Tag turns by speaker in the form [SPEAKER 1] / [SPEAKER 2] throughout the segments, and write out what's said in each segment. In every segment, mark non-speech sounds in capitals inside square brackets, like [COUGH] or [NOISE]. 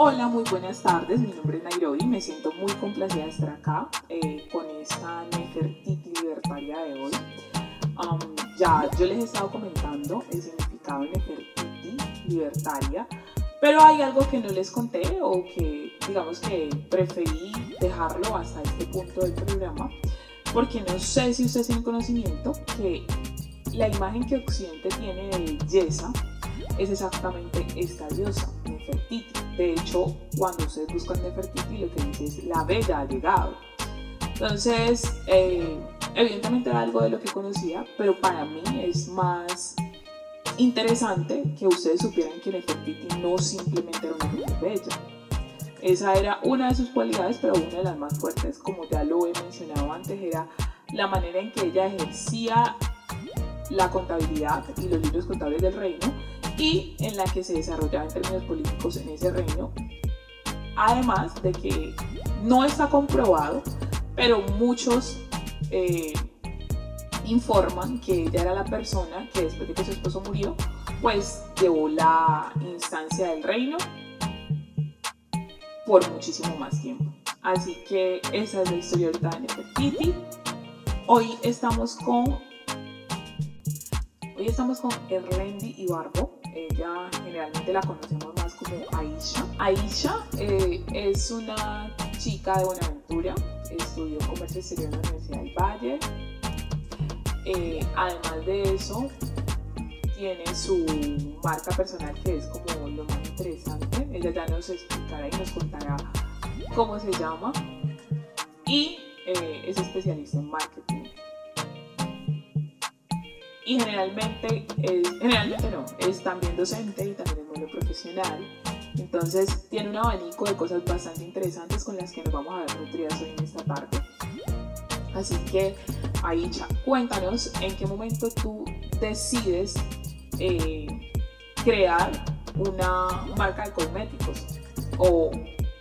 [SPEAKER 1] Hola, muy buenas tardes. Mi nombre es Nairobi. Me siento muy complacida de estar acá eh, con esta Nefertiti libertaria de hoy. Ya yo les he estado comentando el significado de Nefertiti libertaria, pero hay algo que no les conté o que digamos que preferí dejarlo hasta este punto del programa, porque no sé si ustedes tienen conocimiento que la imagen que Occidente tiene de belleza es exactamente esta diosa, De hecho, cuando ustedes buscan Nefertiti, lo que dice es la bella ha llegado. Entonces, eh, evidentemente era algo de lo que conocía, pero para mí es más interesante que ustedes supieran que Nefertiti no simplemente era una mujer bella. Esa era una de sus cualidades, pero una de las más fuertes, como ya lo he mencionado antes, era la manera en que ella ejercía la contabilidad y los libros contables del reino y en la que se desarrollaba en términos políticos en ese reino. Además de que no está comprobado, pero muchos eh, informan que ella era la persona que después de que su esposo murió, pues llevó la instancia del reino por muchísimo más tiempo. Así que esa es la historia ahorita de Nefertiti. Hoy estamos con hoy estamos con Erlendi Ibarbo ella generalmente la conocemos más como Aisha. Aisha eh, es una chica de Buenaventura, estudió comercio exterior en la Universidad del Valle. Eh, además de eso, tiene su marca personal que es como lo más interesante. Ella ya nos explicará y nos contará cómo se llama. Y eh, es especialista en marketing y generalmente, es, generalmente no, es también docente y también es muy profesional. Entonces tiene un abanico de cosas bastante interesantes con las que nos vamos a ver nutridas hoy en esta parte. Así que, Aicha, cuéntanos en qué momento tú decides eh, crear una marca de cosméticos o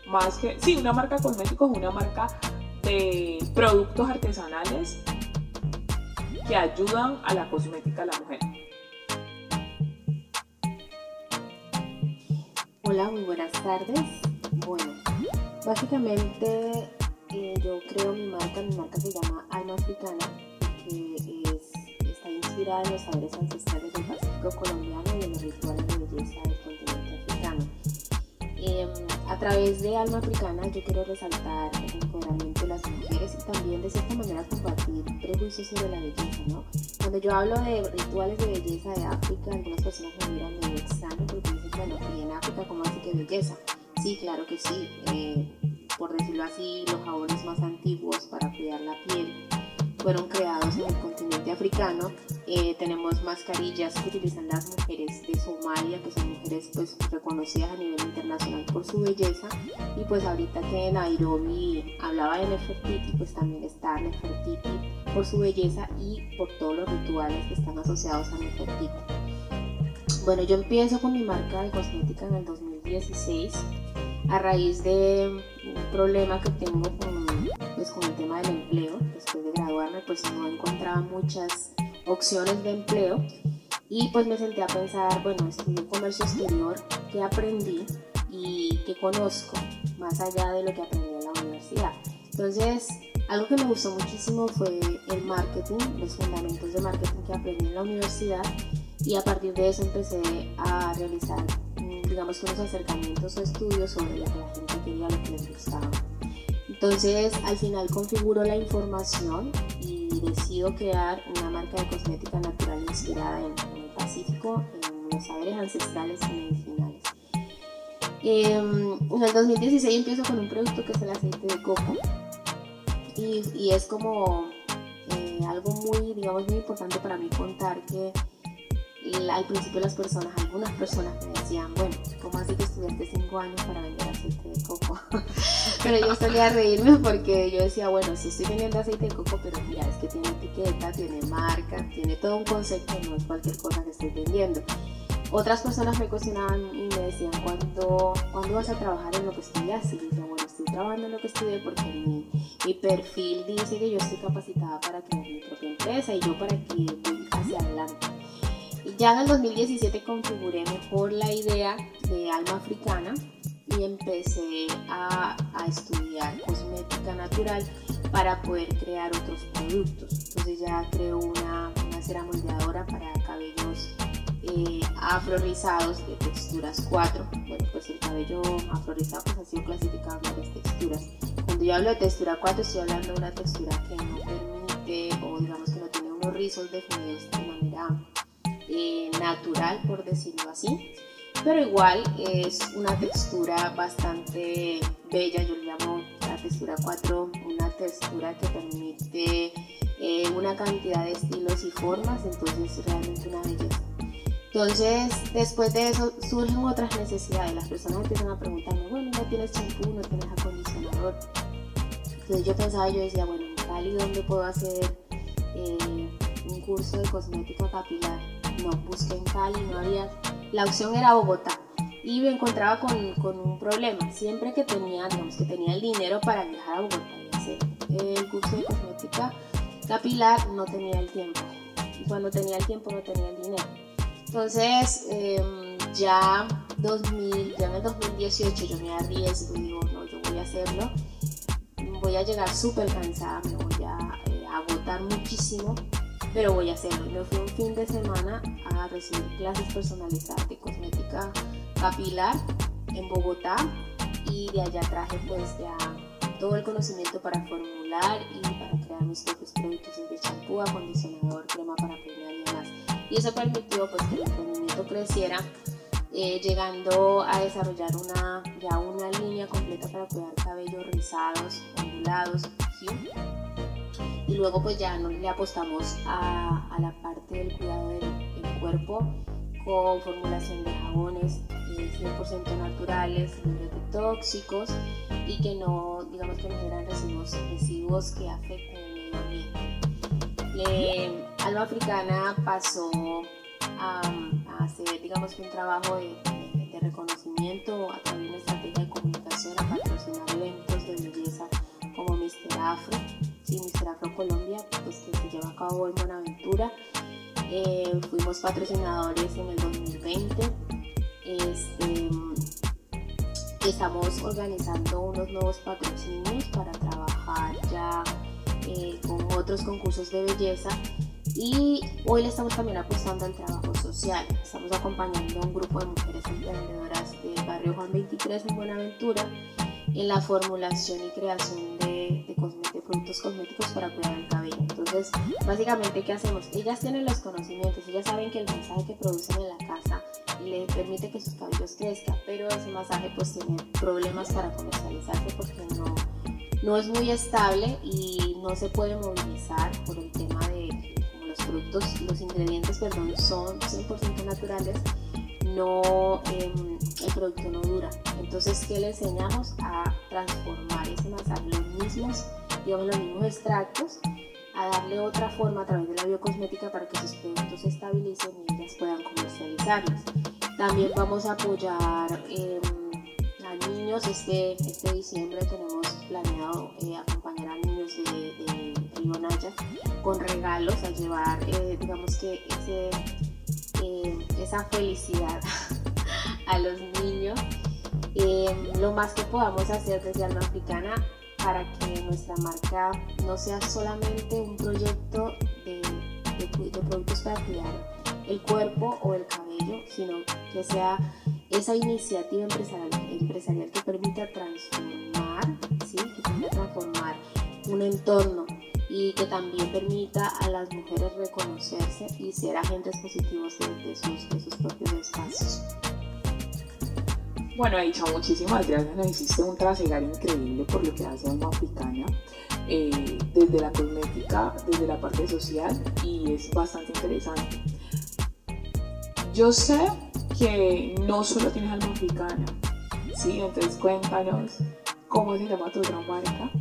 [SPEAKER 1] más que, sí, una marca de cosméticos, una marca de productos artesanales que ayudan a la cosmética de la mujer.
[SPEAKER 2] Hola, muy buenas tardes. Bueno, básicamente eh, yo creo mi marca, mi marca se llama Alma Africana, que es, está inspirada en los saberes ancestrales del Pacífico colombiano y en los rituales de belleza del. Em, a través de Alma Africana yo quiero resaltar el empoderamiento de las mujeres y también de cierta manera combatir prejuicios sobre la belleza, ¿no? Cuando yo hablo de rituales de belleza de África, algunas personas me miran medio extraño porque dicen, bueno, y en África, ¿cómo así que belleza? Sí, claro que sí. Eh, por decirlo así, los jabones más antiguos para cuidar la piel fueron creados en el continente africano. Eh, tenemos mascarillas que utilizan las mujeres de Somalia, que son mujeres pues, reconocidas a nivel internacional por su belleza. Y pues ahorita que Nairobi hablaba de Nefertiti, pues también está Nefertiti por su belleza y por todos los rituales que están asociados a Nefertiti. Bueno, yo empiezo con mi marca de cosmética en el 2016 a raíz de un problema que tengo con, pues, con el tema del empleo. Después de graduarme, pues no encontraba muchas opciones de empleo y pues me senté a pensar, bueno, estudié comercio exterior, ¿qué aprendí y qué conozco más allá de lo que aprendí en la universidad? Entonces, algo que me gustó muchísimo fue el marketing, los fundamentos de marketing que aprendí en la universidad y a partir de eso empecé a realizar digamos, unos acercamientos o estudios sobre lo que la gente quería, lo que les gustaba. Entonces, al final configuro la información y decido crear una marca de cosmética natural inspirada en, el Pacífico, en los saberes ancestrales y medicinales. Em, en el 2016 empiezo con un producto que es el aceite de coco y, es como eh, algo muy, digamos, muy importante para mí contar que al principio las personas, algunas personas me decían, bueno, ¿cómo así que estudiaste cinco años para vender aceite de coco? [LAUGHS] pero yo solía reírme porque yo decía, bueno, sí estoy vendiendo aceite de coco, pero mira, es que tiene etiqueta, tiene marca, tiene todo un concepto, no es cualquier cosa que estoy vendiendo. Otras personas me cuestionaban y me decían, ¿cuándo, ¿cuándo vas a trabajar en lo que estudias? Y yo bueno, estoy trabajando en lo que estudié porque mi, perfil dice que yo estoy capacitada para crear mi propia empresa y yo para que voy hacia adelante. Ya en el 2017 configuré mejor la idea de alma africana y empecé a, estudiar cosmética natural para poder crear otros productos. Entonces ya creo una, una cera moldeadora para cabellos eh, afro rizados de texturas 4. Bueno, pues el cabello afro rizado pues, ha sido clasificado en varias texturas. Cuando yo hablo de textura 4 estoy hablando de una textura que no permite o digamos que no tiene unos rizos definidos de manera natural, por decirlo así. Pero igual es una textura bastante bella, yo le llamo la textura 4, una textura que permite eh, una cantidad de estilos y formas, entonces es realmente una belleza. Entonces, después de eso surgen otras necesidades. Las personas empiezan a preguntarme, bueno, no tienes champú, no tienes acondicionador. Entonces yo pensaba, yo decía, bueno, en Cali, ¿dónde puedo hacer eh, un curso de cosmética capilar? No, busqué en Cali, no había. La opción era Bogotá. Y me encontraba con, con un problema. Siempre que tenía, digamos, que tenía el dinero para viajar a Bogotá y hacer el curso de cosmética capilar, no tenía el tiempo. Y cuando tenía el tiempo, no tenía el dinero. Entonces, em, ya, 2000, ya en el 2018 yo me arriesgo digo, no, yo voy a hacerlo. Voy a llegar súper cansada, me voy a eh, agotar muchísimo, pero voy a hacerlo. Me fui un fin de semana a recibir clases personalizadas de cosmética capilar en Bogotá y de allá traje pues ya todo el conocimiento para formular y para crear mis propios productos de champú, acondicionador, crema para peinar y demás y eso permitió pues, que el emprendimiento creciera, eh, llegando a desarrollar una, ya una línea completa para cuidar cabellos rizados, ondulados, ¿sí? Y luego pues ya no le apostamos a, la parte del cuidado del, cuerpo con formulación de jabones 100% eh, naturales, libres de tóxicos y que no, digamos que no generan residuos, residuos que afecten el medio ambiente. Eh, Alma Africana pasó a, hacer, digamos, un trabajo de, reconocimiento a través de una estrategia de comunicación, a patrocinar eventos de belleza como Mister Afro, Afro Colombia, pues que se lleva a cabo en Buenaventura. Eh, fuimos patrocinadores en el 2020. Este, estamos organizando unos nuevos patrocinios para trabajar ya eh, con otros concursos de belleza y hoy le estamos también apostando al trabajo social. Estamos acompañando a un grupo de mujeres emprendedoras del barrio Juan 23 en Buenaventura en la formulación y creación de, de, productos cosméticos para cuidar el cabello. Entonces, básicamente, ¿qué hacemos? Ellas tienen los conocimientos, ellas saben que el masaje que producen en la casa les permite que sus cabellos crezcan, pero ese masaje pues tiene problemas para comercializarse porque no no es muy estable y no se puede movilizar por el tema de los productos, los ingredientes, perdón, son 100% naturales, no, em, el producto no dura. Entonces, ¿qué le enseñamos? A transformar ese masaje, los mismos, digamos, los mismos extractos, a darle otra forma a través de la biocosmética para que sus productos se estabilicen y ellas puedan comercializarlos. También vamos a apoyar em, a niños. Este, este diciembre tenemos planeado eh, acompañar a niños de, de Río con regalos, a llevar, eh, digamos que ese, eh, esa felicidad [LAUGHS] a los niños. lo más que podamos hacer desde Alma para que nuestra marca no sea solamente un proyecto de productos para cuidar el cuerpo o el cabello, sino que sea esa iniciativa empresarial, empresarial que permita transformar, ¿sí? que permita transformar un entorno y que también permita a las mujeres reconocerse y ser agentes positivos de, sus, de sus, propios espacios.
[SPEAKER 1] Bueno, Aisha, muchísimas gracias. Nos hiciste un trasegar increíble por lo que hace Alma Africana, eh, desde la cosmética, desde la parte social, y es bastante interesante. Yo sé que no solo tienes alma africana, ¿sí? Entonces cuéntanos cómo se llama tu otra marca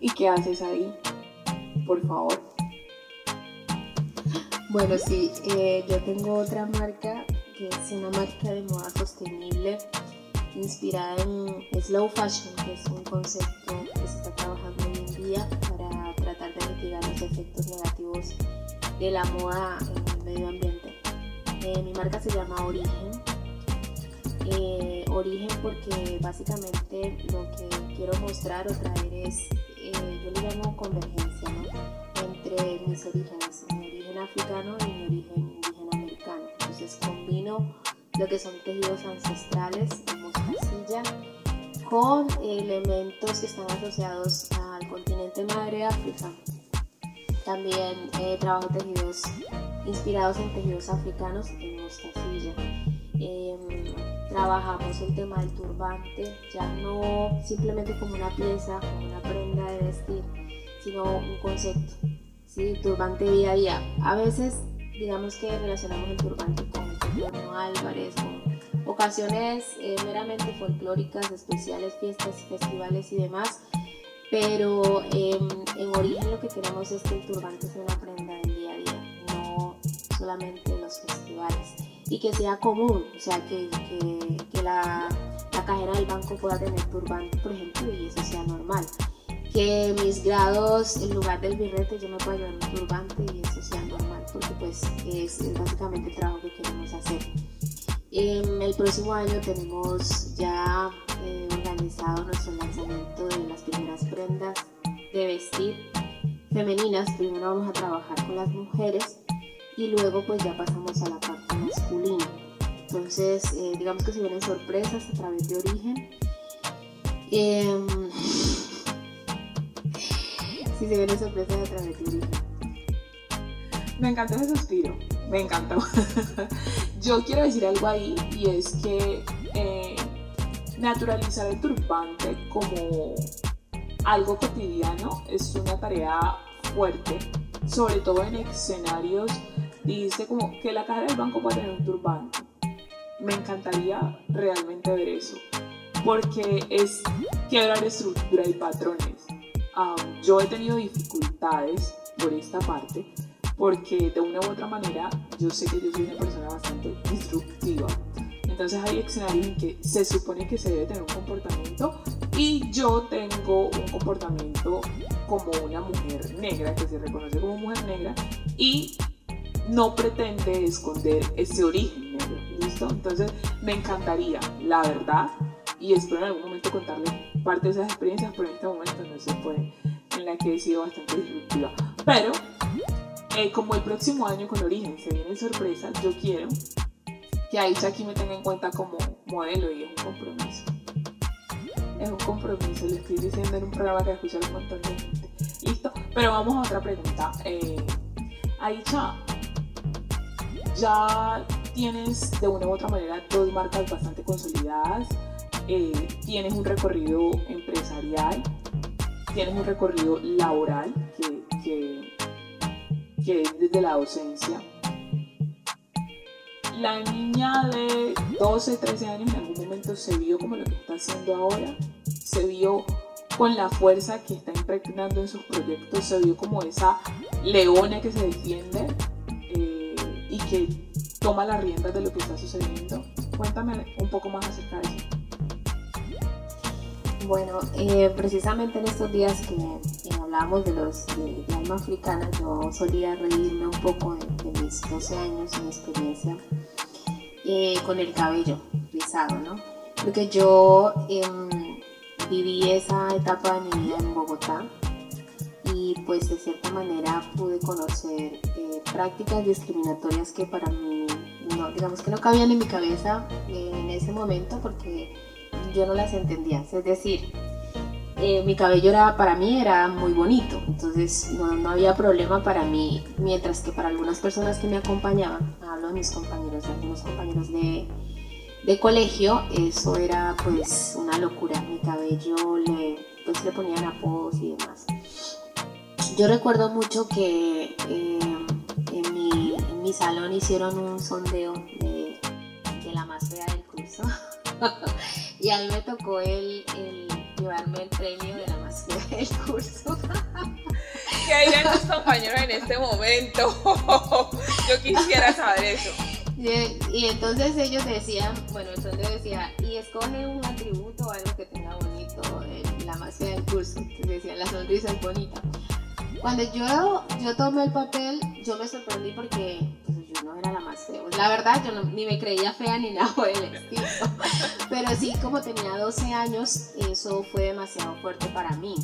[SPEAKER 1] y qué haces ahí, por favor.
[SPEAKER 2] Bueno, sí, eh, yo tengo otra marca que es una marca de moda sostenible inspirada en slow fashion, que es un concepto que se está trabajando hoy en día para tratar de mitigar los efectos negativos de la moda en el medio ambiente. Eh, mi marca se llama Origen Eh, origen porque básicamente lo que quiero mostrar o traer es, eh, yo le llamo convergencia, ¿no? Entre mis orígenes, mi origen africano y mi origen indígena americano. Entonces combino lo que son tejidos ancestrales en mostacilla con elementos que están asociados al continente madre África. También eh, trabajo tejidos inspirados en tejidos africanos en mostacilla. Trabajamos el tema del turbante, ya no simplemente como una pieza, como una prenda de vestir, sino un concepto. ¿sí? Turbante día a día. A veces, digamos que relacionamos el turbante con el Álvarez, con ocasiones eh, meramente folclóricas, especiales, fiestas, festivales y demás. Pero em, en origen lo que queremos es que el turbante sea una prenda del día a día, no solamente en los festivales. Y que sea común, o sea, que, que, que la, la, cajera del banco pueda tener turbante, por ejemplo, y eso sea normal. Que mis grados, en lugar del birrete, yo me pueda llevar un turbante y eso sea normal, porque pues es, es básicamente el trabajo que queremos hacer. En el próximo año tenemos ya eh, organizado nuestro lanzamiento de las primeras prendas de vestir femeninas. Primero vamos a trabajar con las mujeres y luego pues ya pasamos a la parte masculina. Entonces, eh, digamos que se vienen sorpresas a través de origen. Eh, [LAUGHS] sí, se vienen sorpresas a través de origen.
[SPEAKER 1] Me encantó ese suspiro, me encantó. [LAUGHS] Yo quiero decir algo ahí y es que eh, naturalizar el turbante como algo cotidiano es una tarea fuerte, sobre todo en escenarios. Dijiste como que la caja del banco puede tener un turbante. Me encantaría realmente ver eso, porque es quebrar estructura y patrones. Um, yo he tenido dificultades por esta parte, porque de una u otra manera yo sé que yo soy una persona bastante disruptiva. Entonces hay escenarios en que se supone que se debe tener un comportamiento y yo tengo un comportamiento como una mujer negra, que se reconoce como mujer negra y no pretende esconder ese origen ¿listo? Entonces me encantaría, la verdad, y espero en algún momento contarle parte de esas experiencias, pero en este momento no se puede, en la que he sido bastante disruptiva. Pero eh, como el próximo año con Origen se vienen sorpresas, yo quiero que Aisha aquí me tenga en cuenta como modelo y es un compromiso. Es un compromiso, le estoy diciendo en un programa que escucha un montón de gente. Listo, pero vamos a otra pregunta. Eh, Aisha, ya tienes de una u otra manera dos marcas bastante consolidadas, eh, tienes un recorrido empresarial, tienes un recorrido laboral que, que que es desde la docencia. La niña de 12, 13 años en algún momento se vio como lo que está haciendo ahora, se vio con la fuerza que está impregnando en sus proyectos, se vio como esa leona que se defiende que toma las riendas de lo que está sucediendo. Cuéntame un poco más acerca de eso.
[SPEAKER 2] Bueno, eh, precisamente en estos días que hablábamos de los de, alma africana, yo solía reírme un poco de, mis 12 años, mi experiencia eh, con el cabello rizado, ¿no? Porque yo em, viví esa etapa de mi vida en Bogotá y pues de cierta manera pude conocer eh, prácticas discriminatorias que para mí, no, digamos que no cabían en mi cabeza en ese momento porque yo no las entendía. Es decir, eh, mi cabello era, para mí era muy bonito, entonces no, no, había problema para mí, mientras que para algunas personas que me acompañaban, hablo de mis compañeros, de algunos compañeros de, de colegio, eso era pues una locura. Mi cabello le, pues, le ponían apodos y demás. Yo recuerdo mucho que eh, en, mi, en, mi, salón hicieron un sondeo de, de la más fea del curso. [LAUGHS] y a mí me tocó el, el, llevarme el premio de la más fea del curso. [LAUGHS]
[SPEAKER 1] ¿Qué dirán tus compañeros en este momento? [LAUGHS] Yo quisiera saber eso.
[SPEAKER 2] Y, entonces ellos decían, bueno, el sondeo decía, y escoge un atributo o algo que tenga bonito, la más fea del curso. Entonces decían, la sonrisa es bonita. Cuando yo, yo tomé el papel, yo me sorprendí porque pues, yo no era la más feos. La verdad, yo ni me creía fea ni nada por el estilo. [LAUGHS] Pero sí, como tenía 12 años, eso fue demasiado fuerte para mí.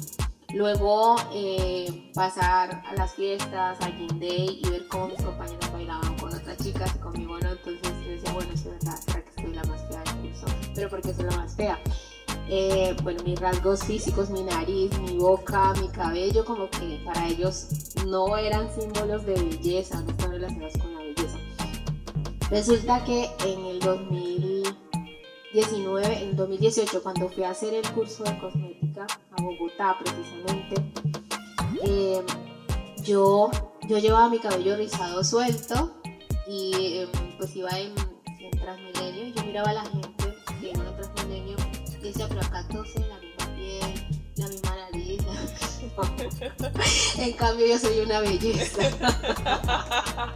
[SPEAKER 2] Luego eh, pasar a las fiestas, a Gym Day y ver cómo mis compañeros bailaban con otras chicas y conmigo no, entonces yo decía, bueno, es verdad, será que soy la más fea del curso, pero porque soy la más fea. Eh, bueno, mis rasgos físicos, mi nariz, mi boca, mi cabello, como que para ellos no eran símbolos de belleza, no estaban relacionados con la belleza. Resulta que en el 2019, en 2018, cuando fui a hacer el curso de cosmética a Bogotá precisamente, eh, yo, yo llevaba mi cabello rizado suelto y em, pues iba en, en Transmilenio y yo miraba a la gente que iba en Transmilenio pero la misma piel, la misma nariz. [LAUGHS] en cambio yo soy una belleza. [LAUGHS]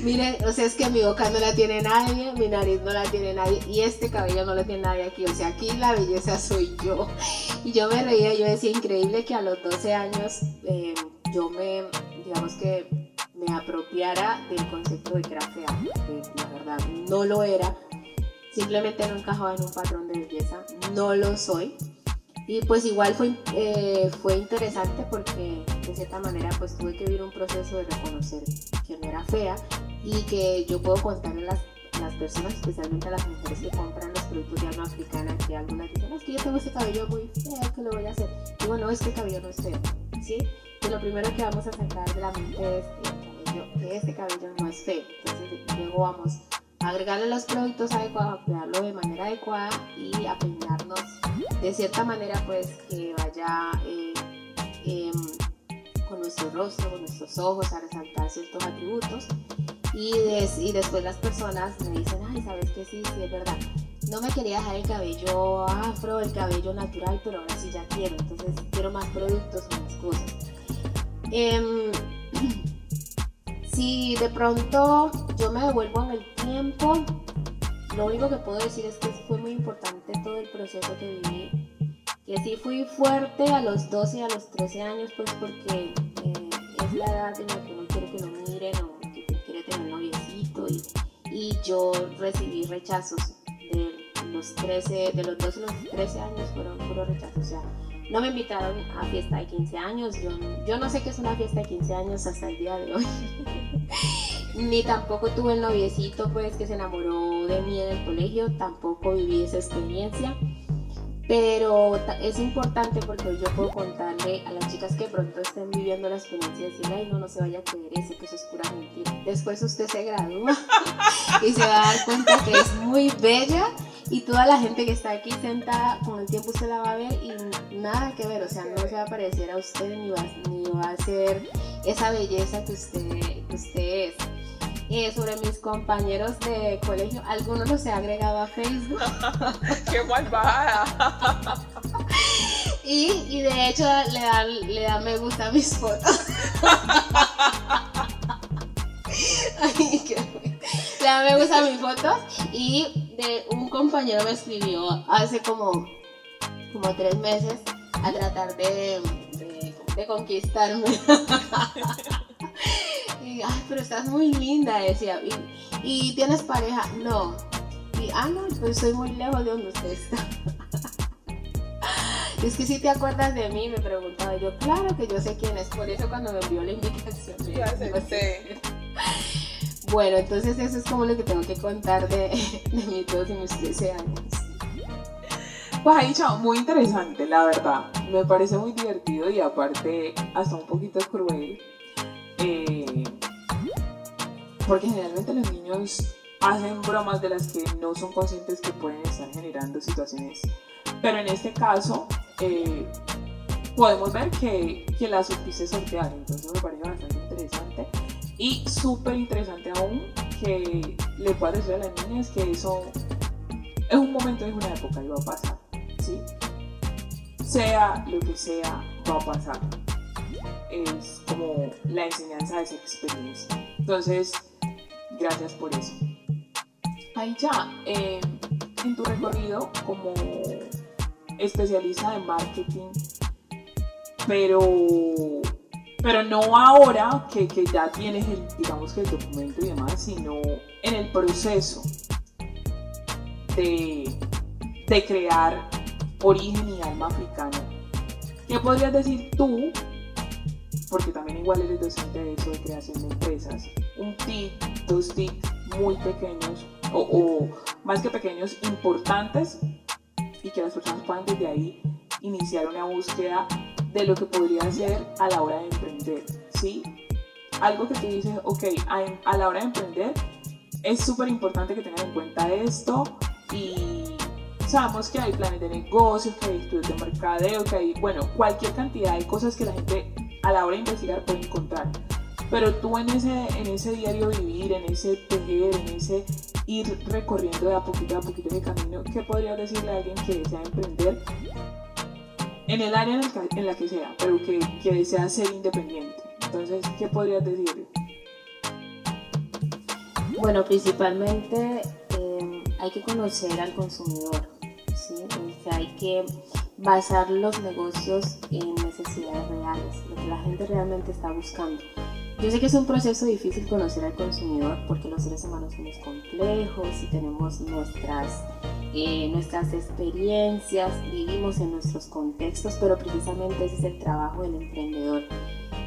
[SPEAKER 2] Miren, o sea, es que mi boca no la tiene nadie, mi nariz no la tiene nadie y este cabello no lo tiene nadie aquí. O sea, aquí la belleza soy yo. Y yo me reía, yo decía, increíble que a los 12 años eh, yo me, digamos que me apropiara del concepto de que que la verdad no lo era simplemente no encajaba en un patrón de belleza, no lo soy. Y pues igual fue, eh, fue interesante porque de cierta manera pues tuve que vivir un proceso de reconocer que no era fea y que yo puedo contarle a las, las personas, especialmente a las mujeres que compran los productos de alma africana, que algunas dicen, es que yo tengo ese cabello muy feo, que lo voy a hacer. Y bueno, este cabello no es feo, ¿sí? Que lo primero que vamos a sacar de la mente es que este cabello no es feo. Entonces luego vamos agregarle los productos adecuados, cuidarlo de manera adecuada y a peinarnos de cierta manera pues que vaya eh, em, con nuestro rostro, con nuestros ojos, a resaltar ciertos atributos. Y, y después las personas me dicen, ay, sabes que sí, sí, es verdad. No me quería dejar el cabello afro, el cabello natural, pero ahora sí ya quiero. Entonces quiero más productos, más cosas. Eh, [CLEARS THROAT] si de pronto yo me devuelvo en el tiempo, lo único que puedo decir es que fue muy importante todo el proceso que viví. Que sí fui fuerte a los 12 y a los 13 años, pues porque eh, es la edad en la que uno quiere que lo miren o que quiere tener noviecito. Y, y yo recibí rechazos de los 13, de los 12 y los 13 años fueron puros rechazos. O sea, no me invitaron a fiesta de 15 años. Yo no sé qué es una fiesta de 15 años hasta el día de hoy. [LAUGHS] Ni tampoco tuve el noviecito pues que se enamoró de mí en el colegio. Tampoco viví esa experiencia. Pero es importante porque yo puedo contarle a las chicas que pronto estén viviendo la experiencia y decir, ay, no, no se vaya a creer eso, que eso es pura mentira. Después usted se gradúa [LAUGHS] y se va a dar cuenta que es muy bella y toda la gente que está aquí sentada, con el tiempo usted la va a ver y nada que ver, o sea, no se va a parecer a usted ni va, ni va a ser esa belleza que usted, que usted es. Eh, sobre mis compañeros de colegio, algunos los he agregado a Facebook. [LAUGHS]
[SPEAKER 1] ¡Qué malvada! [LAUGHS]
[SPEAKER 2] y, y de hecho le dan, le dan me gusta a mis fotos. [LAUGHS] Ay, qué le dan me gusta a mis fotos y de un compañero me escribió hace como, como tres meses a tratar de, de, de conquistarme. Y, ay, pero estás muy linda, decía. Y, y, tienes pareja? No. Y, ah, no, pues soy muy lejos de donde usted está. [LAUGHS] es que si te acuerdas de mí, me preguntaba yo, claro que yo sé quién es, por eso cuando me envió la [LAUGHS] invitación.
[SPEAKER 1] Ya sé, [LAUGHS]
[SPEAKER 2] bueno, entonces eso es como lo que tengo que contar de, de mis 12 y mis 13 años.
[SPEAKER 1] Pues ahí, chao, muy interesante, la verdad. Me parece muy divertido y aparte hasta un poquito cruel. Porque generalmente los niños hacen bromas de las que no son conscientes que pueden estar generando situaciones. Pero en este caso, eh, podemos ver que, que la supiste sortear. Entonces me parece bastante interesante. Y súper interesante aún que le pueda decir a las niñas que eso es un momento, es una época y va a pasar. ¿sí? Sea lo que sea, va a pasar. Es como la enseñanza de esa experiencia. Entonces, gracias por eso. Ahí ya, eh, en tu recorrido como especialista en marketing, pero Pero no ahora que, que ya tienes el, digamos que el documento y demás, sino en el proceso de, de crear origen y alma africana. ¿Qué podrías decir tú? Porque también igual eres docente de eso, de creación de empresas. Un tip, dos tips muy pequeños o, o más que pequeños, importantes y que las personas puedan desde ahí iniciar una búsqueda de lo que podría ser a la hora de emprender, ¿sí? Algo que tú dices, ok, a, la hora de emprender es súper importante que tengan en cuenta esto y sabemos que hay planes de negocios, que hay estudios de mercadeo, que hay, bueno, cualquier cantidad de cosas que la gente a la hora de investigar puede encontrar. Pero tú en ese, en ese diario vivir, en ese tejer, en ese ir recorriendo de a poquito a poquito de camino, ¿qué podrías decirle a alguien que desea emprender en el área en, la que sea, pero que, que, desea ser independiente. Entonces, ¿qué podrías decir?
[SPEAKER 2] Bueno, principalmente eh, hay que conocer al consumidor, ¿sí? hay que basar los negocios en necesidades reales, lo que la gente realmente está buscando. Yo sé que es un proceso difícil conocer al consumidor porque los seres humanos somos complejos y tenemos nuestras eh, nuestras experiencias, vivimos en nuestros contextos, pero precisamente ese es el trabajo del emprendedor.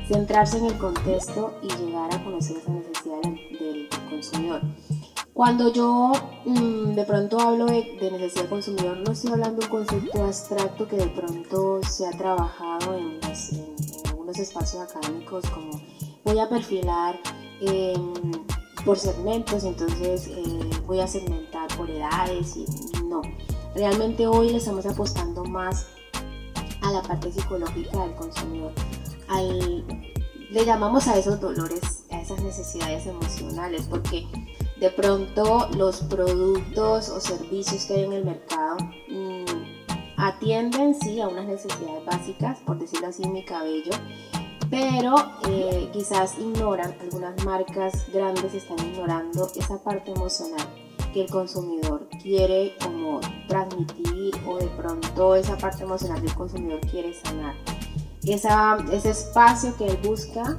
[SPEAKER 2] Centrarse en el contexto y llegar a conocer esa necesidad del, consumidor. Cuando yo mm, de pronto hablo de, necesidad del consumidor, no estoy hablando de un concepto abstracto que de pronto se ha trabajado en, algunos espacios académicos como voy a perfilar por segmentos, entonces eh, voy a segmentar por edades y no. Realmente hoy le estamos apostando más a la parte psicológica del consumidor. le llamamos a esos dolores, a esas necesidades emocionales, porque de pronto los productos o servicios que hay en el mercado mm, atienden sí a unas necesidades básicas, por decirlo así, mi cabello, pero eh, quizás ignoran, algunas marcas grandes están ignorando esa parte emocional que el consumidor quiere como transmitir o de pronto esa parte emocional del consumidor quiere sanar. Esa, ese espacio que él busca,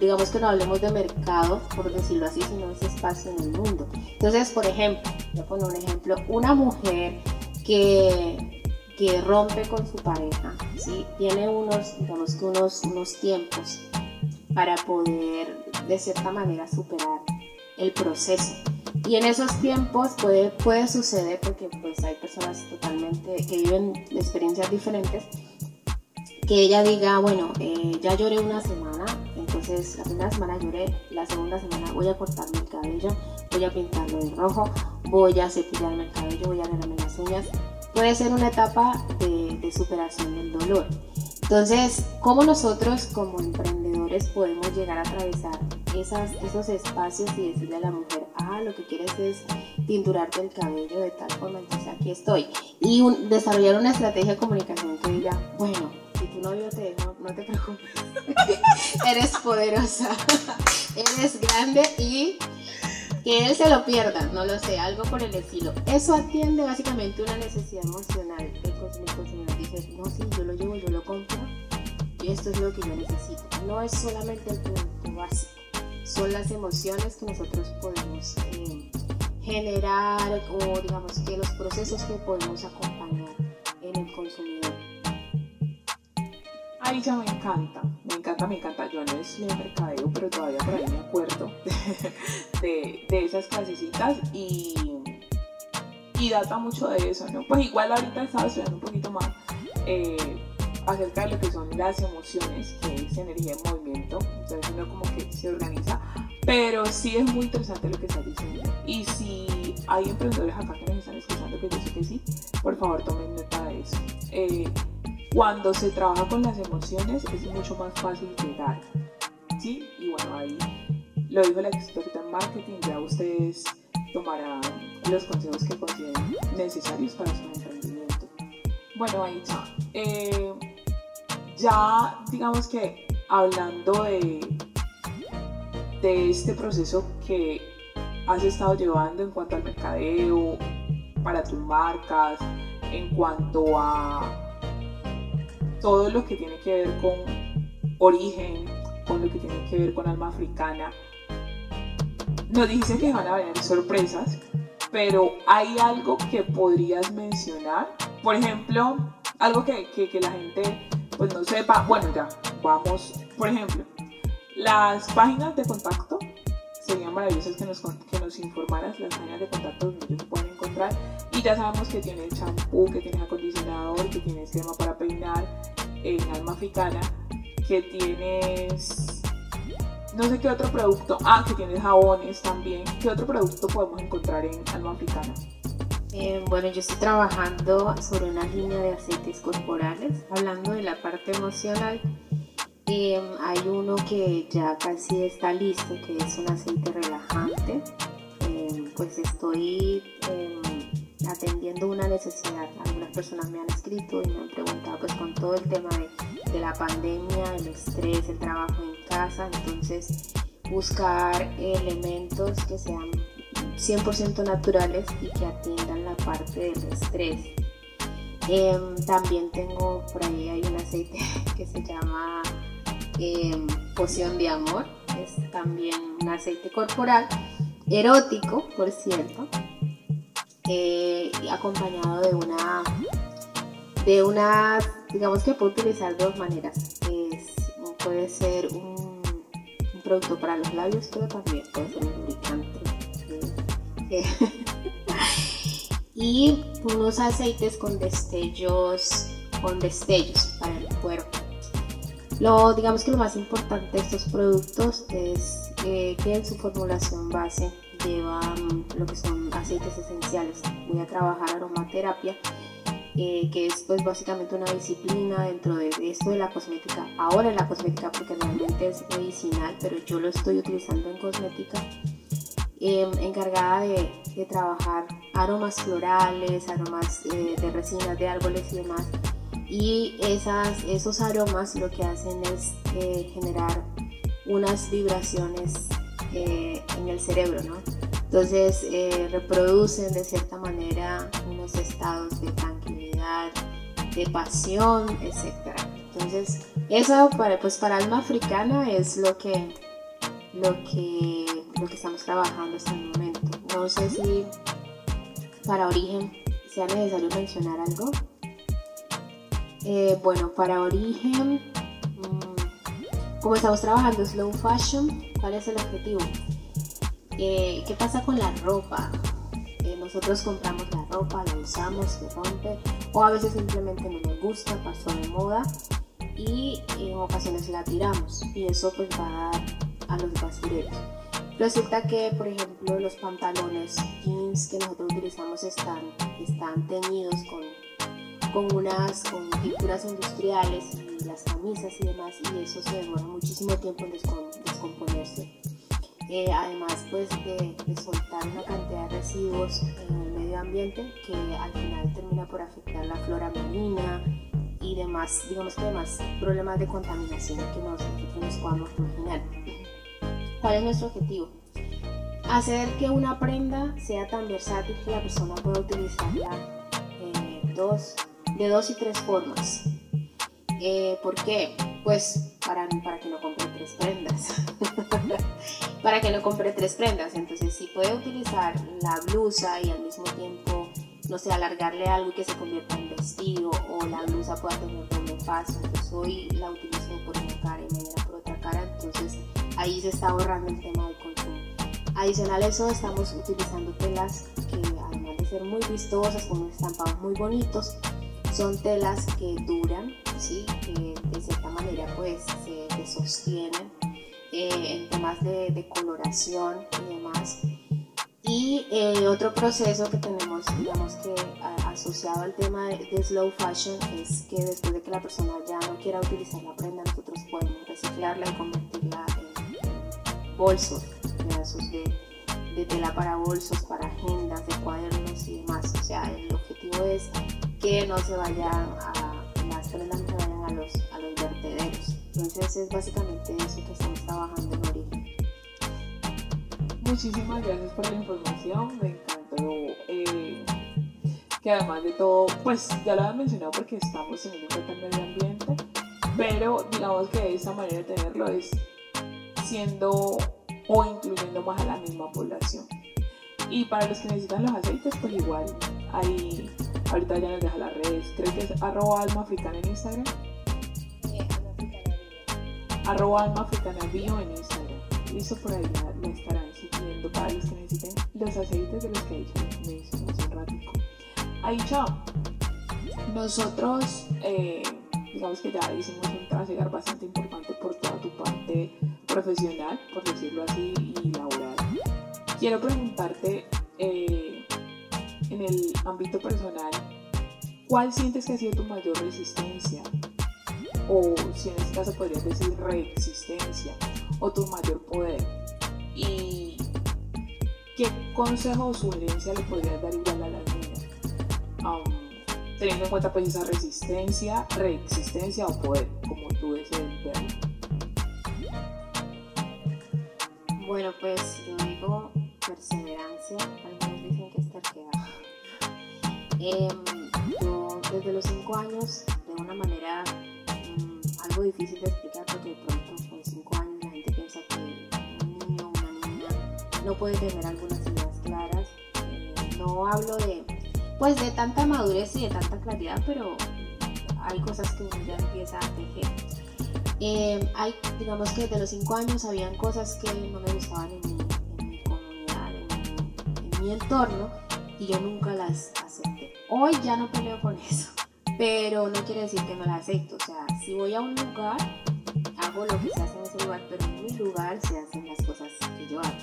[SPEAKER 2] digamos que no hablemos de mercado, por decirlo así, sino ese espacio en el mundo. Entonces, por ejemplo, a poner un ejemplo, una mujer que que rompe con su pareja, ¿sí? tiene unos, digamos que unos, unos tiempos para poder de cierta manera superar el proceso. Y en esos tiempos puede, puede suceder, porque pues hay personas totalmente que viven experiencias diferentes, que ella diga, bueno, eh, ya lloré una semana, entonces la primera semana lloré, la segunda semana voy a cortarme el cabello, voy a pintarlo de rojo, voy a cepillarme el cabello, voy a arreglarme las uñas, puede ser una etapa de, superación del dolor. Entonces, ¿cómo nosotros como emprendedores podemos llegar a atravesar esos espacios y decirle a la mujer, ah, lo que quieres es tinturarte el cabello de tal forma, entonces aquí estoy. Y desarrollar una estrategia de comunicación que diga, bueno, si tu novio te dejó, no te [LAUGHS] preocupes, eres poderosa, [LAUGHS] eres grande y que él se lo pierda, no lo sé, algo por el estilo. Eso atiende básicamente una necesidad emocional. El consumidor dice, no, sí, yo lo llevo, yo lo compro y esto es lo que yo necesito. No es solamente el producto básico, son las emociones que nosotros podemos eh, generar o digamos que los procesos que podemos acompañar en el consumidor.
[SPEAKER 1] Ya me encanta, me encanta, me encanta. Yo no estudié mercadeo, pero todavía por ahí me acuerdo [LAUGHS] de, de, esas clasecitas y, y data mucho de eso, ¿no? Pues igual ahorita estaba estudiando un poquito más eh, acerca de lo que son las emociones, que es energía en movimiento, entonces uno como que se organiza, pero sí es muy interesante lo que estás diciendo. Y si hay emprendedores acá que nos están escuchando, que yo sé que sí, por favor tomen nota de eso. Eh, cuando se trabaja con las emociones es mucho más fácil llegar. ¿sí? Y bueno, ahí lo dijo la experta en marketing, ya ustedes tomarán los consejos que consideren necesarios para su emprendimiento. Bueno, ahí ya. Eh, ya digamos que hablando de, de este proceso que has estado llevando en cuanto al mercadeo, para tus marcas, en cuanto a todo lo que tiene que ver con origen, con lo que tiene que ver con alma africana. Nos dice que van a venir sorpresas, pero hay algo que podrías mencionar. Por ejemplo, algo que, que, la gente pues no sepa. Bueno, ya, vamos. Por ejemplo, las páginas de contacto serían maravillosas que nos, que nos informaras las páginas de contacto donde ellos pueden encontrar. Y ya sabemos que tiene champú, que tiene acondicionador, que tiene crema para peinar en alma africana, que tienes no sé qué otro producto. Ah, que tienes jabones también. ¿Qué otro producto podemos encontrar en Alma Africana?
[SPEAKER 2] Eh, bueno, yo estoy trabajando sobre una línea de aceites corporales. Hablando de la parte emocional, em, hay uno que ya casi está listo, que es un aceite relajante. Em, pues estoy em, atendiendo una necesidad. Algunas personas me han escrito y me han preguntado, pues con todo el tema de, de la pandemia, el estrés, el trabajo en casa, entonces buscar elementos que sean 100% naturales y que atiendan la parte del estrés. También tengo por ahí hay un aceite [LAUGHS] que se llama em, poción de amor, es también un aceite corporal erótico, por cierto, eh, acompañado de una de una digamos que puedo utilizar dos maneras. Es, puede ser un producto para los labios, pero también puede ser un lubricante. [LAUGHS] y unos aceites con destellos, con destellos para el cuerpo. Lo, digamos que lo más importante de estos productos es que en su formulación base llevan lo que son aceites esenciales. Voy a trabajar aromaterapia eh, que es pues básicamente una disciplina dentro de esto de la cosmética, ahora en la cosmética porque realmente es medicinal, pero yo lo estoy utilizando en cosmética, em, encargada de, de, trabajar aromas florales, aromas eh, de resinas de árboles y demás. Y esas, esos aromas lo que hacen es eh, generar unas vibraciones en el cerebro, ¿no? Entonces reproducen de cierta manera unos estados de tranquilidad de pasión, etc. Entonces, eso para, pues para alma africana es lo que, lo que, lo que estamos trabajando hasta el momento. No sé si para origen sea necesario mencionar algo. Eh, bueno, para origen, mm, como estamos trabajando slow fashion, ¿cuál es el objetivo? Eh, ¿Qué pasa con la ropa? nosotros compramos la ropa, la usamos, se rompe, o a veces simplemente no nos gusta, pasó de moda y en ocasiones la tiramos y eso pues va a dar a los basureros. Resulta que, por ejemplo, los pantalones jeans que nosotros utilizamos están, están teñidos con, con unas con pinturas industriales y las camisas y demás y eso se demora muchísimo tiempo en descomponerse. Eh, además pues de, soltar una cantidad de residuos en el medio ambiente que al final termina por afectar la flora marina y demás, digamos que demás problemas de contaminación que nosotros nos podamos imaginar. ¿Cuál es nuestro objetivo? Hacer que una prenda sea tan versátil que la persona pueda utilizarla eh, dos, de dos y tres formas. Eh, ¿Por qué? Pues para, para que no compre tres prendas. [LAUGHS] para que no compre tres prendas. Entonces, si puede utilizar la blusa y al mismo tiempo, no sé, alargarle algo que se convierta en vestido o la blusa pueda tener doble paso. Entonces, hoy la utilizo por una cara y mañana por otra cara. Entonces, ahí se está ahorrando el tema del consumo. Adicional a eso, estamos utilizando telas que, además de ser muy vistosas, con estampados muy bonitos, son telas que duran, ¿sí? que de cierta manera pues se, sostienen eh, en temas de, coloración y demás. Y eh, otro proceso que tenemos, digamos que asociado al tema de, slow fashion es que después de que la persona ya no quiera utilizar la prenda, nosotros podemos reciclarla y convertirla en, bolsos, pedazos de, de tela para bolsos, para agendas, de cuadernos y demás. O sea, el objetivo es que no se vayan a, las prendas no se vayan a los, a los vertederos. Entonces es básicamente eso que estamos trabajando en origen.
[SPEAKER 1] Muchísimas gracias por la información, me encantó. Eh, que además de todo, pues ya lo había mencionado porque estamos en cuenta el medio ambiente, pero digamos que esa manera de tenerlo es siendo o incluyendo más a la misma población. Y para los que necesitan los aceites, pues igual, ahí, ahorita ya nos deja las redes, creo que es arroba alma africana en Instagram. arroba alma africana bio en Instagram. Listo, por ahí la, estarán siguiendo para los que necesiten los aceites de los que dicho hace un ratico. Ahí, chao. Nosotros, eh, digamos que ya hicimos un trasegar bastante importante por toda tu parte profesional, por decirlo así, y laboral. Quiero preguntarte, eh, en el ámbito personal, ¿cuál sientes que ha sido tu mayor resistencia? O si en este caso podrías decir reexistencia, o tu mayor poder. Y qué consejo o sugerencia le podrías dar igual a las niñas? teniendo en cuenta pues esa resistencia, reexistencia o poder, como tú desees verlo.
[SPEAKER 2] Bueno, pues yo digo perseverancia, algunos dicen que es terquedad. Em, yo desde los 5 años, de una manera mm, algo difícil de explicar, porque de pronto con 5 años la gente piensa que un niño o una niña no puede tener algunas ideas claras. Eh, no hablo de pues de tanta madurez y de tanta claridad, pero hay cosas que uno ya empieza a tejer. Hay, digamos que desde los 5 años habían cosas que no me gustaban en mi, comunidad, en mi, entorno, y yo nunca las acepté. Hoy ya no peleo con eso, pero no quiere decir que no las acepto. O sea, si voy a un lugar, hago lo que se hace en ese lugar, pero en mi lugar se hacen las cosas que yo hago.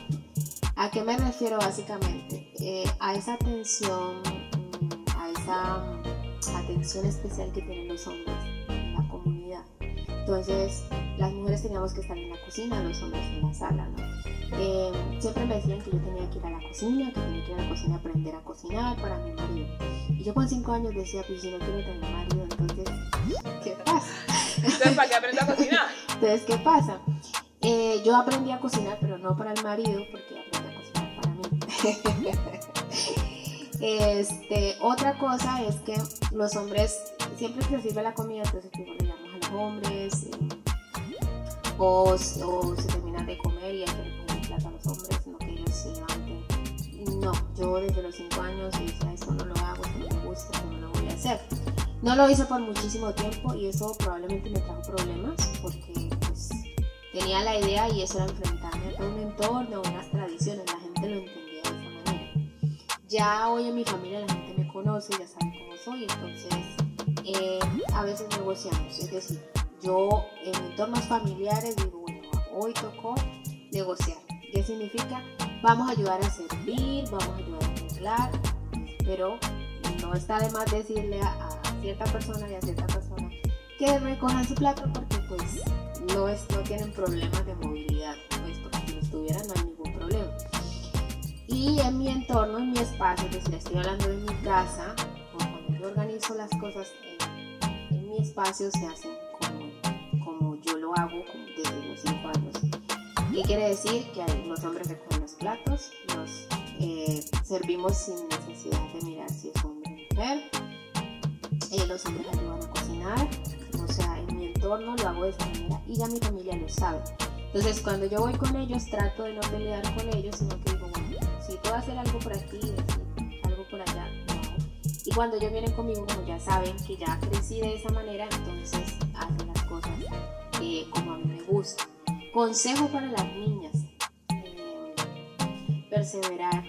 [SPEAKER 2] ¿A qué me refiero básicamente? Eh, a esa atención atención especial que tienen los hombres en la comunidad. Entonces, las mujeres teníamos que estar en la cocina, los hombres en la sala, eh, siempre me decían que yo tenía que ir a la cocina, que tenía que ir a la cocina a aprender a cocinar para mi marido. Y yo con 5 años decía, pues si no quiero tener marido, entonces, ¿qué pasa?
[SPEAKER 1] Entonces, ¿para qué aprendo a cocinar? [LAUGHS]
[SPEAKER 2] entonces, ¿qué pasa? Eh, yo aprendí a cocinar, pero no para el marido, porque aprendí a cocinar para mí. [LAUGHS] Este, otra cosa es que los hombres, siempre se sirve la comida, entonces le llamamos a los hombres, eh, o, se terminan de comer y hay que recoger el plato a los hombres, no que ellos se levanten. No, yo desde los 5 años decía, eso no lo hago, no me gusta, no lo voy a hacer. No lo hice por muchísimo tiempo y eso probablemente me trajo problemas porque pues, tenía la idea y eso era enfrentarme a un entorno, unas tradiciones, la gente lo entendía ya hoy en mi familia la gente me conoce, ya saben cómo soy, entonces eh, a veces negociamos. Es decir, yo en entornos familiares digo, bueno, hoy tocó negociar. ¿Qué significa? Vamos a ayudar a servir, vamos a ayudar a arreglar, pero no está de más decirle a, cierta persona y a cierta persona que recojan su plato porque pues no, es, no tienen problemas de movilidad, pues porque si los tuvieran no hay ningún problema. Y en mi entorno, en mi espacio, es decir, estoy hablando de mi casa, cuando yo organizo las cosas en, mi espacio, se hacen hago desde los 5 años. ¿Qué quiere decir? Que los hombres recogen los platos, los eh, servimos sin necesidad de mirar si es hombre o mujer. Eh, los hombres ayudan a cocinar, o sea, en mi entorno lo hago de esa manera y ya mi familia lo sabe. Entonces, cuando yo voy con ellos, trato de no pelear con ellos, sino que digo, bueno, si puedo hacer algo por aquí, algo por allá, Y cuando ellos vienen conmigo, como ya saben que ya crecí de esa manera, entonces hacen eh, como a mí me gusta. Consejo para las niñas. Eh, perseverar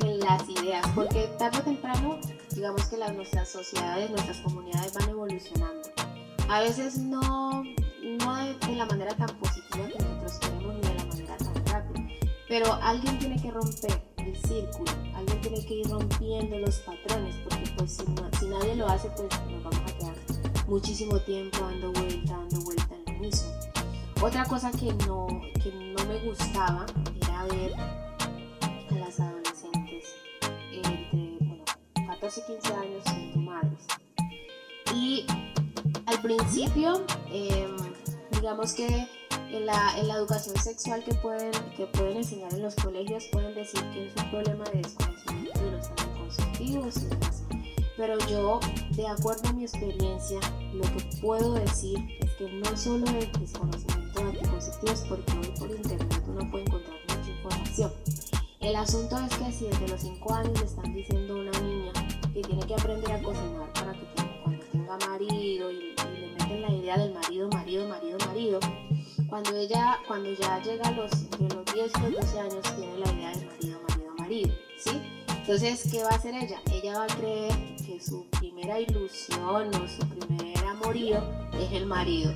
[SPEAKER 2] en las ideas, porque tarde o temprano, digamos que las, nuestras sociedades, nuestras comunidades van evolucionando. A veces no, no de la manera tan positiva que nosotros queremos ni de la manera tan pero alguien tiene que romper el círculo, alguien tiene que ir rompiendo los patrones, porque pues si, nadie lo hace, pues nos vamos a muchísimo tiempo dando vuelta, dando vuelta en lo mismo. Otra cosa que no, que no me gustaba era ver a las adolescentes entre bueno, 14 y 15 años siendo madres. Y al principio, em, digamos que en la, en la educación sexual que pueden, que pueden enseñar en los colegios pueden decir que es un problema de desconocimiento de los anticonceptivos y demás. Pero yo, de acuerdo a mi experiencia, lo que puedo decir es que no solo el desconocimiento de anticonceptivos, porque hoy por internet uno puede encontrar mucha información. El asunto es que si desde los 5 años le están diciendo a una niña que tiene que aprender a cocinar para que cuando tenga marido y, le meten la idea del marido, marido, marido, marido, cuando ella, cuando ya llega a los, de los 10 y los 12 años, tiene la idea del marido, marido, marido, ¿sí? Entonces, ¿qué va a hacer ella? Ella va a creer que su primera ilusión o su primer amorío es el marido.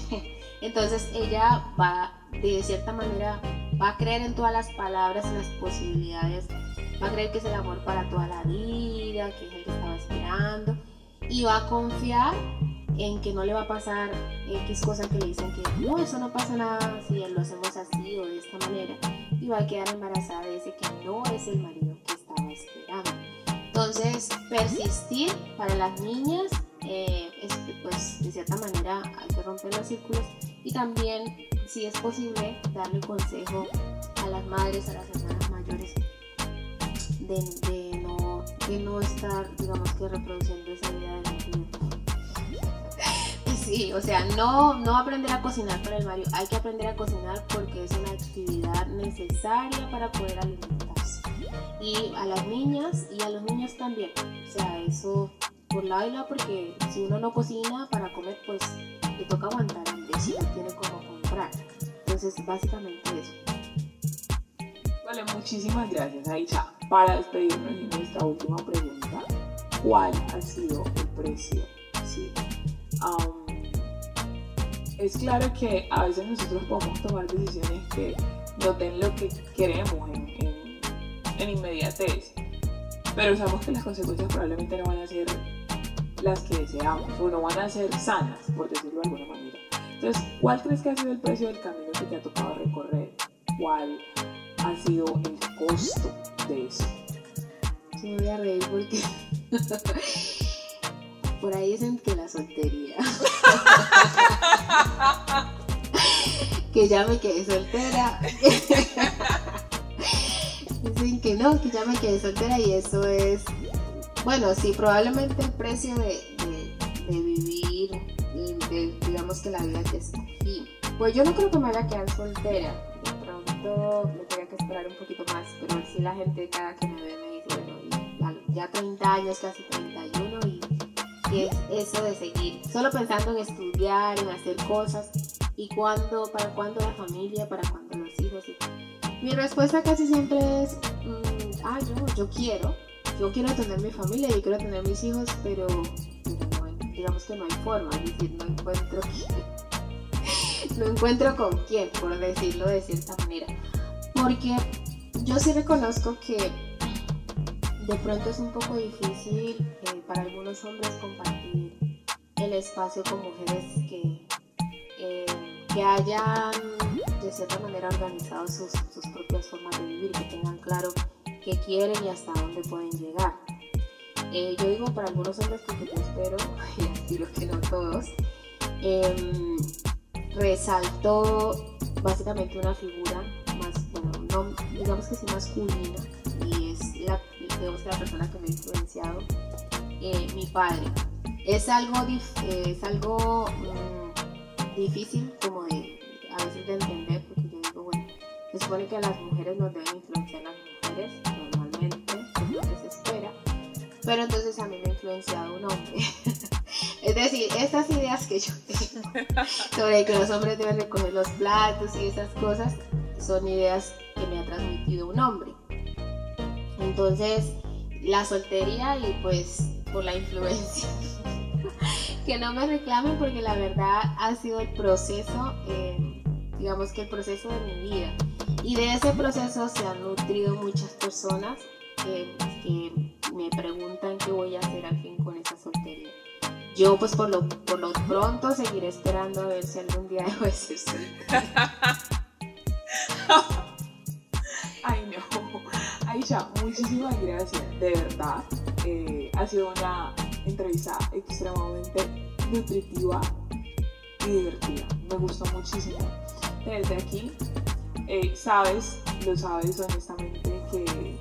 [SPEAKER 2] [LAUGHS] Entonces, ella va, de cierta manera, va a creer en todas las palabras y las posibilidades. Va a creer que es el amor para toda la vida, que es el que estaba esperando. Y va a confiar en que no le va a pasar X cosa que le dicen que no, eso no pasa nada si lo hacemos así o de esta manera. Y va a quedar embarazada de ese que no es el marido Entonces, persistir para las niñas, eh, es, pues de cierta manera hay que romper los círculos y también, si es posible, darle consejo a las madres, a las hermanas mayores, de, no, de no estar, digamos que reproduciendo esa idea del. Sí, o sea, no, no aprender a cocinar para el marido, hay que aprender a cocinar porque es una actividad necesaria para poder alimentar y a las niñas y a los niños también. O sea, eso por lado y porque si uno no cocina para comer, pues le toca aguantar hambre si no tiene como comprar. Entonces, básicamente eso.
[SPEAKER 1] Vale, muchísimas gracias, Aisha. Para despedirnos de nuestra última pregunta, ¿cuál ha sido el precio? ¿Sí? es claro que a veces nosotros podemos tomar decisiones que no den lo que queremos en, en inmediatez, pero sabemos que las consecuencias probablemente no van a ser las que deseamos o no van a ser sanas, por decirlo de alguna manera. Entonces, ¿cuál crees que ha sido el precio del camino que te ha tocado recorrer? ¿Cuál ha sido el costo de eso?
[SPEAKER 2] me voy a reír porque [LAUGHS] por ahí dicen que la soltería. [LAUGHS] que ya me quedé soltera. [LAUGHS] Dicen que no, que ya me quedé soltera y eso es, bueno, sí, probablemente el precio de, vivir, de, digamos que la vida que escogí. Pues yo no creo que me vaya a quedar soltera. De pronto me tenía que esperar un poquito más, pero sí la gente cada que me ve me dice, bueno, ya 30 años, casi 31 y, y es eso de seguir, solo pensando en estudiar, en hacer cosas y cuándo, para cuándo la familia, para cuándo los hijos. Y, mi respuesta casi siempre es, mm, ah, yo, yo quiero, yo quiero tener mi familia, yo quiero tener mis hijos, pero, digamos que no hay forma, es decir, no encuentro [LAUGHS] no encuentro con quién, por decirlo de cierta manera. Porque yo sí reconozco que de pronto es un poco difícil eh, para algunos hombres compartir el espacio con mujeres que, eh, que hayan de cierta manera organizado sus, sus, propias formas de vivir, que tengan claro qué quieren y hasta dónde pueden llegar. Eh, yo digo para algunos hombres porque yo espero, [LAUGHS] y espero que no todos, eh, resaltó básicamente una figura más, bueno, no, digamos que sí masculina, y es la, digamos que la persona que me ha influenciado, eh, mi padre. Es algo, es algo mm, difícil como de a veces de entender, supone que las mujeres nos deben influenciar las mujeres, normalmente, se espera, pero entonces a mí me ha influenciado un hombre. [LAUGHS] es decir, estas ideas que yo tengo [LAUGHS] sobre que los hombres deben recoger los platos y esas cosas, son ideas que me ha transmitido un hombre. Entonces, la soltería y pues por la influencia. [LAUGHS] que no me reclamen porque la verdad ha sido el proceso eh, digamos que el proceso de mi vida. Y de ese proceso se han nutrido muchas personas que, me preguntan qué voy a hacer al fin con esa soltería. Yo pues por lo, por lo pronto seguiré esperando a ver si algún día dejo de ser
[SPEAKER 1] Ay no, Aisha, muchísimas gracias, de verdad. Eh, ha sido una entrevista extremadamente nutritiva y divertida. Me gustó muchísimo desde aquí. Eh, sabes, lo sabes honestamente, que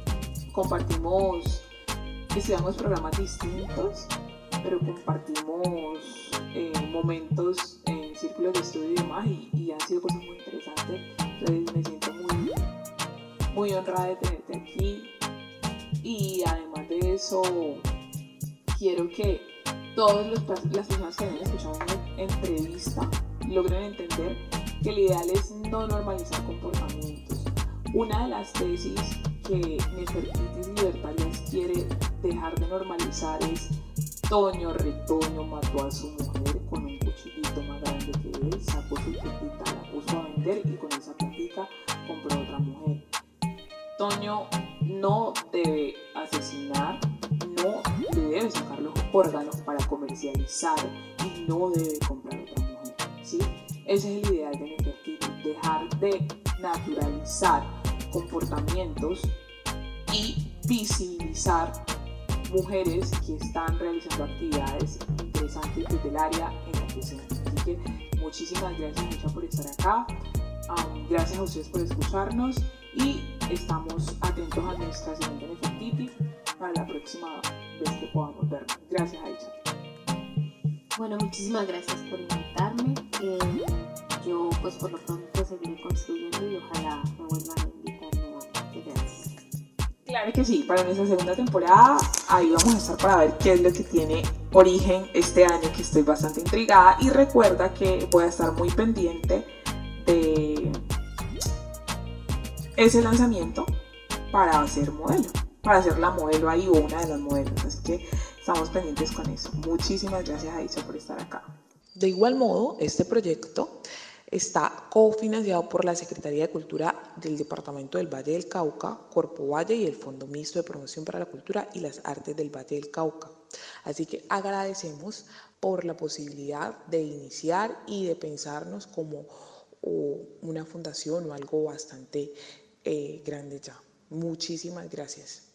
[SPEAKER 1] compartimos estudiamos programas distintos, pero compartimos eh, momentos en círculos de estudio y demás y, han sido cosas muy interesantes. Entonces me siento muy, muy honrada de tenerte aquí y además de eso quiero que todas las personas que han escuchado mi entrevista logren entender que el ideal es no normalizar comportamientos. Una de las tesis que Nefertitis Libertarias quiere dejar de normalizar es Toño Retoño mató a su mujer con un cuchillito más grande que él, sacó su platita, la puso a vender y con esa platita compró otra mujer. Toño no debe asesinar, no debe sacar los órganos para comercializar y no debe comprar otra mujer. Ese es el ideal de Nefertiti, dejar de naturalizar comportamientos y visibilizar mujeres que están realizando actividades interesantes desde el área en la que se Así que muchísimas gracias mucha por estar acá. gracias a ustedes por escucharnos y estamos atentos a nuestra siguiente Nefertiti para la próxima vez que podamos vernos. Gracias, Aicha.
[SPEAKER 2] Bueno, muchísimas gracias por invitarme. Eh, yo pues por lo pronto seguiré construyendo y ojalá me vuelvan a invitar nuevamente.
[SPEAKER 1] Claro que sí, para nuestra segunda temporada ahí vamos a estar para ver qué es lo que tiene origen este año que estoy bastante intrigada y recuerda que voy a estar muy pendiente de ese lanzamiento para hacer modelo, para hacer la modelo ahí o una de las modelos, así que estamos pendientes con eso. Muchísimas gracias Aisha por estar acá. De igual modo, este proyecto está cofinanciado por la Secretaría de Cultura del Departamento del Valle del Cauca, Corpo Valle y el Fondo Mixto de Promoción para la Cultura y las Artes del Valle del Cauca. Así que agradecemos por la posibilidad de iniciar y de pensarnos como una fundación o algo bastante eh, grande ya. Muchísimas gracias.